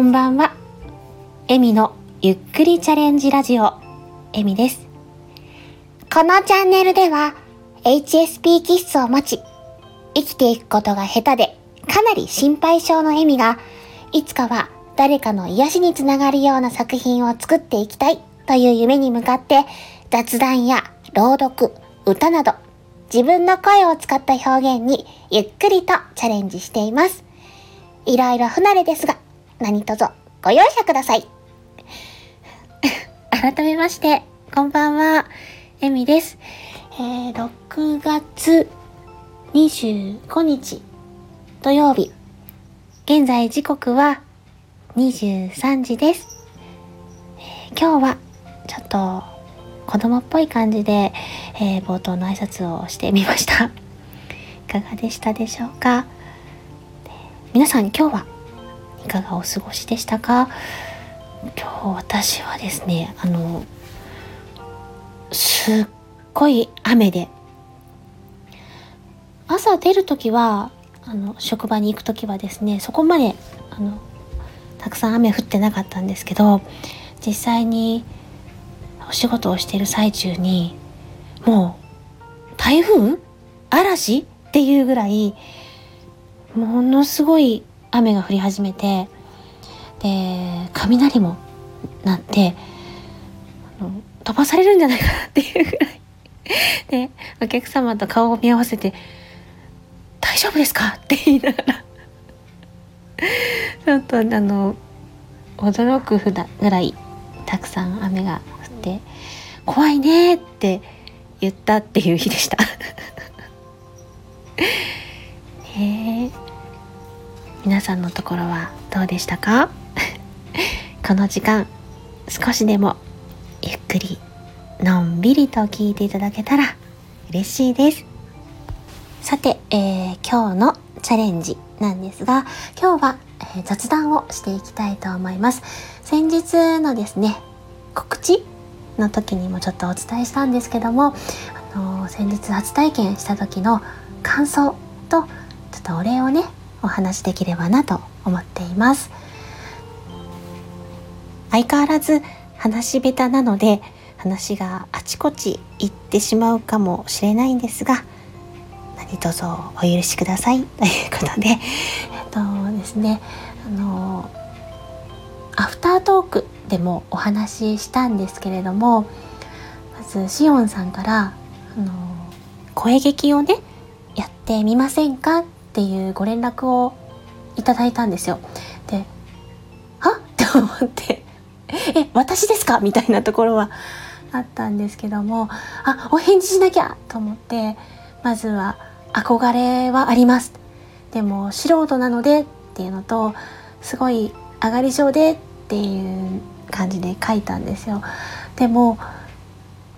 こんばんは。エミのゆっくりチャレンジラジオ、エミです。このチャンネルでは HSP 気質を持ち、生きていくことが下手でかなり心配性のエミが、いつかは誰かの癒しにつながるような作品を作っていきたいという夢に向かって雑談や朗読、歌など自分の声を使った表現にゆっくりとチャレンジしています。いろいろ不慣れですが、何卒ご容赦ください。改めまして、こんばんは、エミです。えー、6月25日土曜日。現在時刻は23時です。えー、今日はちょっと子供っぽい感じで、えー、冒頭の挨拶をしてみました。いかがでしたでしょうか？皆さん今日はいかがお過ごしでしたか？今日私はですね、あの、すっごい雨で、朝出るときは、あの、職場に行くときはですね、そこまで、あの、たくさん雨降ってなかったんですけど、実際にお仕事をしている最中に、もう、台風？嵐？っていうぐらい、ものすごい雨が降り始めてで雷も鳴って飛ばされるんじゃないかなっていうぐらい。でお客様と顔を見合わせて「大丈夫ですか?」って言いながら。ちょっとあの驚くふだぐらいたくさん雨が降って「怖いね」って言ったっていう日でした。へ え。皆さんのところはどうでしたか？この時間少しでもゆっくりのんびりと聞いていただけたら嬉しいです。さて、えー、今日のチャレンジなんですが今日は、えー、雑談をしていきたいと思います。先日のですね告知の時にもちょっとお伝えしたんですけども、あのー、先日初体験した時の感想とちょっとお礼をねお話できればなと思っています。相変わらず話し下手なので話があちこち行ってしまうかもしれないんですが何卒お許しください。ということでえっとですねあのアフタートークでもお話ししたんですけれどもまずしおんさんからあの声劇をねやってみませんか？っっていうご連絡をいただいたんですよ。で、は？って思って、え、私ですか？みたいなところはあったんですけども、あ、お返事しなきゃと思って、まずは憧れはあります。でも素人なのでっていうのと、すごい上がり症でっていう感じで書いたんですよ。でも、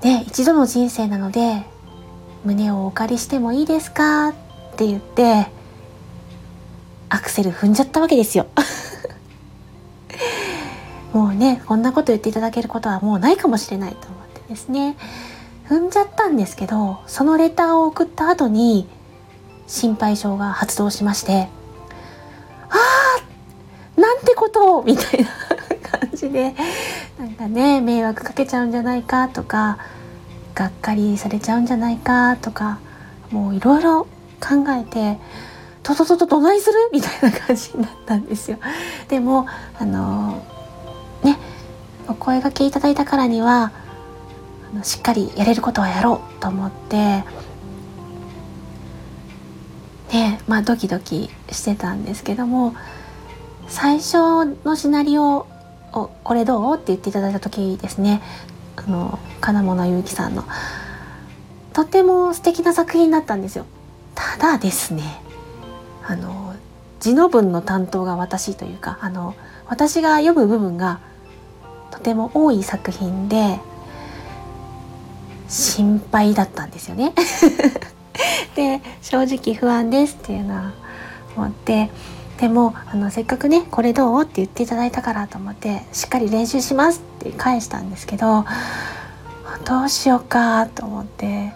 ね、一度の人生なので、胸をお借りしてもいいですか？って言って、アクセル踏んじゃったわけですよ。もうねこんなこと言っていただけることはもうないかもしれないと思ってですね。踏んじゃったんですけどそのレターを送った後に心配性が発動しましてああなんてことをみたいな感じでなんかね迷惑かけちゃうんじゃないかとかがっかりされちゃうんじゃないかとかもういろいろ考えてととととどないするみたいな感じになったんですよ。でもあのねお声がけいただいたからにはあのしっかりやれることはやろうと思ってねまあドキドキしてたんですけども最初のシナリオを「これどう?」って言っていただいた時ですねあの金物ゆうきさんのとても素敵な作品だったんですよ。ただですねあの字の文の担当が私というかあの私が読む部分がとても多い作品で心配だったんですよね。で正直不安ですっていうのは思ってでもあのせっかくねこれどうって言っていただいたからと思ってしっかり練習しますって返したんですけどどうしようかと思って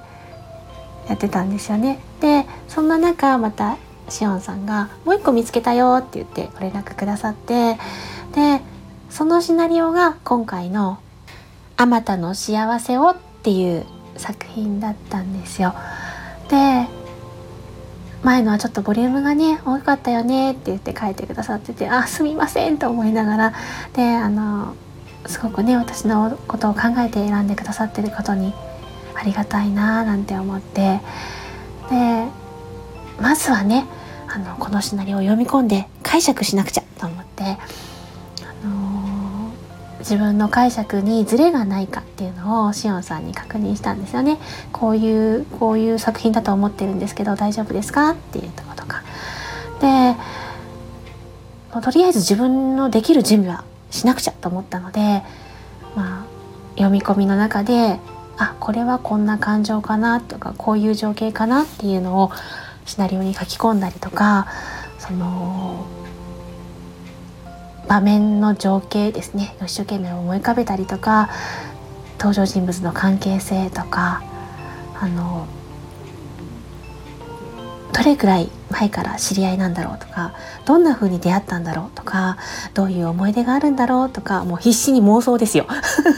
やってたんですよね。でそんな中またしおんさんが「もう一個見つけたよ」って言ってご連絡くださってでそのシナリオが今回の「あまたの幸せを」っていう作品だったんですよ。で前のはちょっとボリュームがね多かったよねって言って書いてくださっててあすみませんと思いながらであのすごくね私のことを考えて選んでくださってることにありがたいなーなんて思ってでまずはねあのこのシナリオを読み込んで解釈しなくちゃと思って、あのー、自分の解釈にズレがないかっていうのをしおんさんに確認したんですよね。こういうこういう作品だと思ってるんですけど大丈夫ですかっていうとことか。でとりあえず自分のできる準備はしなくちゃと思ったので、まあ、読み込みの中であこれはこんな感情かなとかこういう情景かなっていうのをシナリオに書き込んだりとかその場面の情景ですね一生懸命思い浮かべたりとか登場人物の関係性とかあのどれくらい前から知り合いなんだろうとかどんな風に出会ったんだろうとかどういう思い出があるんだろうとかもう必死に妄想ですよ。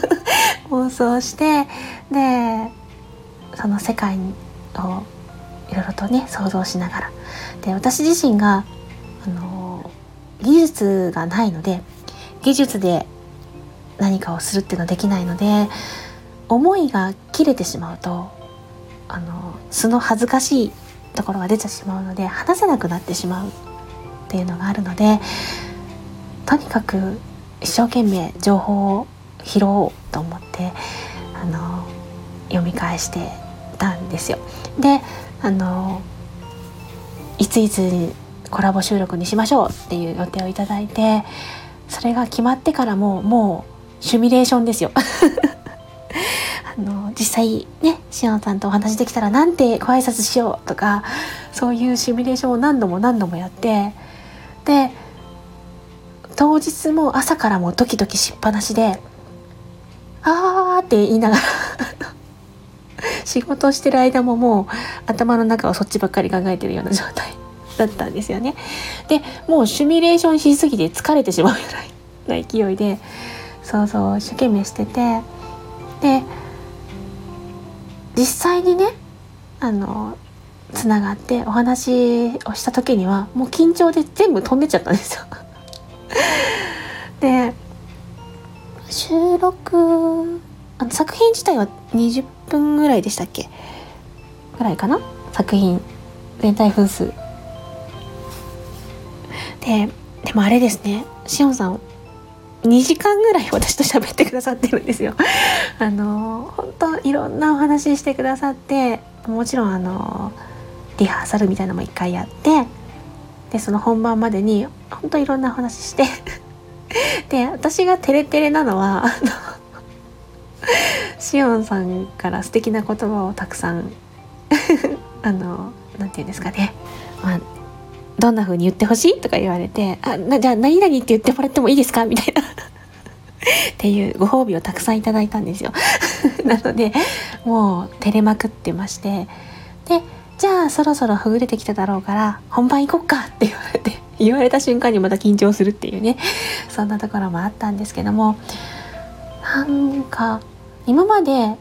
妄想してでその世界をいろいろとね想像しながらで私自身があの技術がないので技術で何かをするっていうのはできないので思いが切れてしまうとあの素の恥ずかしいところが出てしまうので話せなくなってしまうっていうのがあるのでとにかく一生懸命情報を拾おうと思ってあの読み返してたんですよ。であのいついつコラボ収録にしましょうっていう予定をいただいてそれが決まってからももうシミュレーションですよ。あの実際ねしおさんとお話できたらなんてご挨拶しようとかそういうシミュレーションを何度も何度もやってで当日も朝からもドキドキしっぱなしで「あー」って言いながら仕事してる間ももう頭の中はそっちばっかり考えてるような状態だったんですよね。でもうシミュレーションしすぎて疲れてしまうぐらいな勢いでそうそう一生懸命しててで実際にねあのつながってお話をした時にはもう緊張で全部飛んでっちゃったんですよ。で収録あの作品自体は20分ぐらいでしたっけ？ぐらいかな？作品。全体分数。ででもあれですね。しおんさん2時間ぐらい私と喋ってくださってるんですよ。あの本当いろんなお話ししてくださってもちろんあのリハーサルみたいなのも一回やってでその本番までに本当いろんなお話してで私がテレテレなのはあのしおんさんから素敵な言葉をたくさん あのなんて言うんですかね、まあ、どんな風に言ってほしいとか言われて「あじゃあ何々って言ってもらってもいいですか?」みたいな。っていうご褒美をたくさんいただいたんですよ。なのでもう照れまくってまして。でじゃあそろそろほぐれてきただろうから本番行こっかって言われて言われた瞬間にまた緊張するっていうね。そんなところもあったんですけども。なんか今まで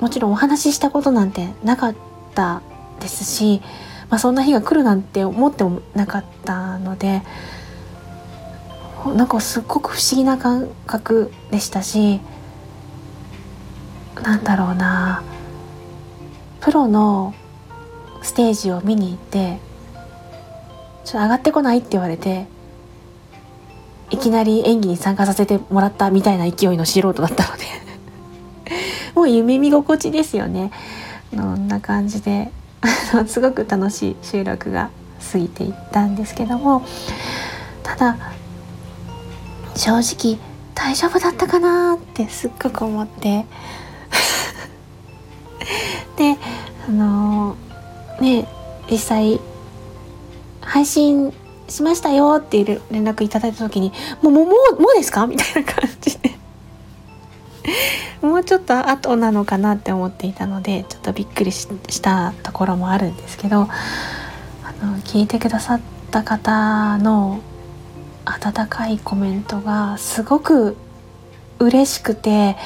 もちろんお話ししたことなんてなかったですし、まあ、そんな日が来るなんて思ってもなかったのでなんかすっごく不思議な感覚でしたしなんだろうなプロのステージを見に行って「ちょっと上がってこない?」って言われていきなり演技に参加させてもらったみたいな勢いの素人だったのでもう夢見心地ですよね。こんな感じですごく楽しい収録が過ぎていったんですけども。ただ正直大丈夫だったかなってすっごく思って。であのー、ね実際配信しましたよっていう連絡いただいた時にもうもうもうもうですか？みたいな感じで。もうちょっと後なのかなって思っていたのでちょっとびっくりしたところもあるんですけどあの聞いてくださった方の温かいコメントがすごく嬉しくて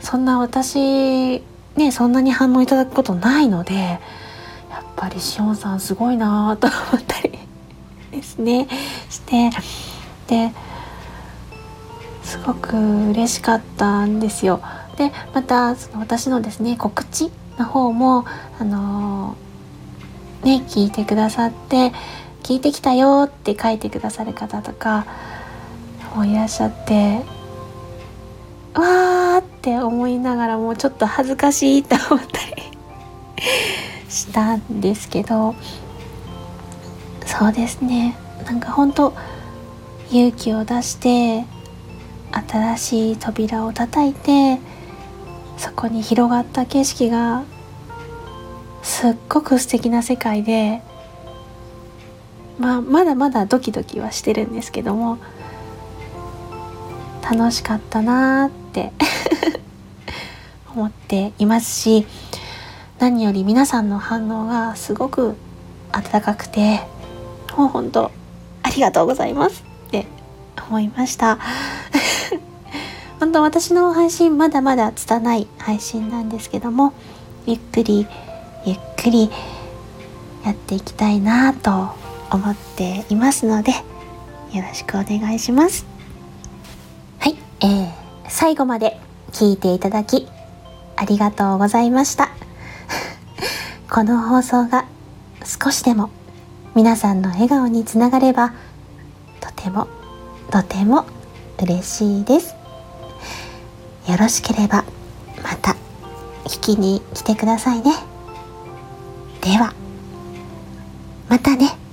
そんな私ねそんなに反応いただくことないのでやっぱりしおんさんすごいなと思ったりですねしてですごく嬉しかったんですよ。でまたその私のですね告知の方もあのー、ね聞いてくださって聞いてきたよって書いてくださる方とかもいらっしゃってわーって思いながらもうちょっと恥ずかしいと思ったり したんですけどそうですねなんか本当勇気を出して新しい扉を叩いてそこに広がった景色がすっごく素敵な世界で、まあ、まだまだドキドキはしてるんですけども楽しかったなーって 思っていますし何より皆さんの反応がすごく温かくてもう本当ありがとうございますって思いました。本当私の配信まだまだ拙い配信なんですけどもゆっくりゆっくりやっていきたいなと思っていますのでよろしくお願いします。はい、えー、最後まで聞いていただきありがとうございました。この放送が少しでも皆さんの笑顔につながればとてもとても嬉しいです。よろしければまた聞きに来てくださいね。ではまたね。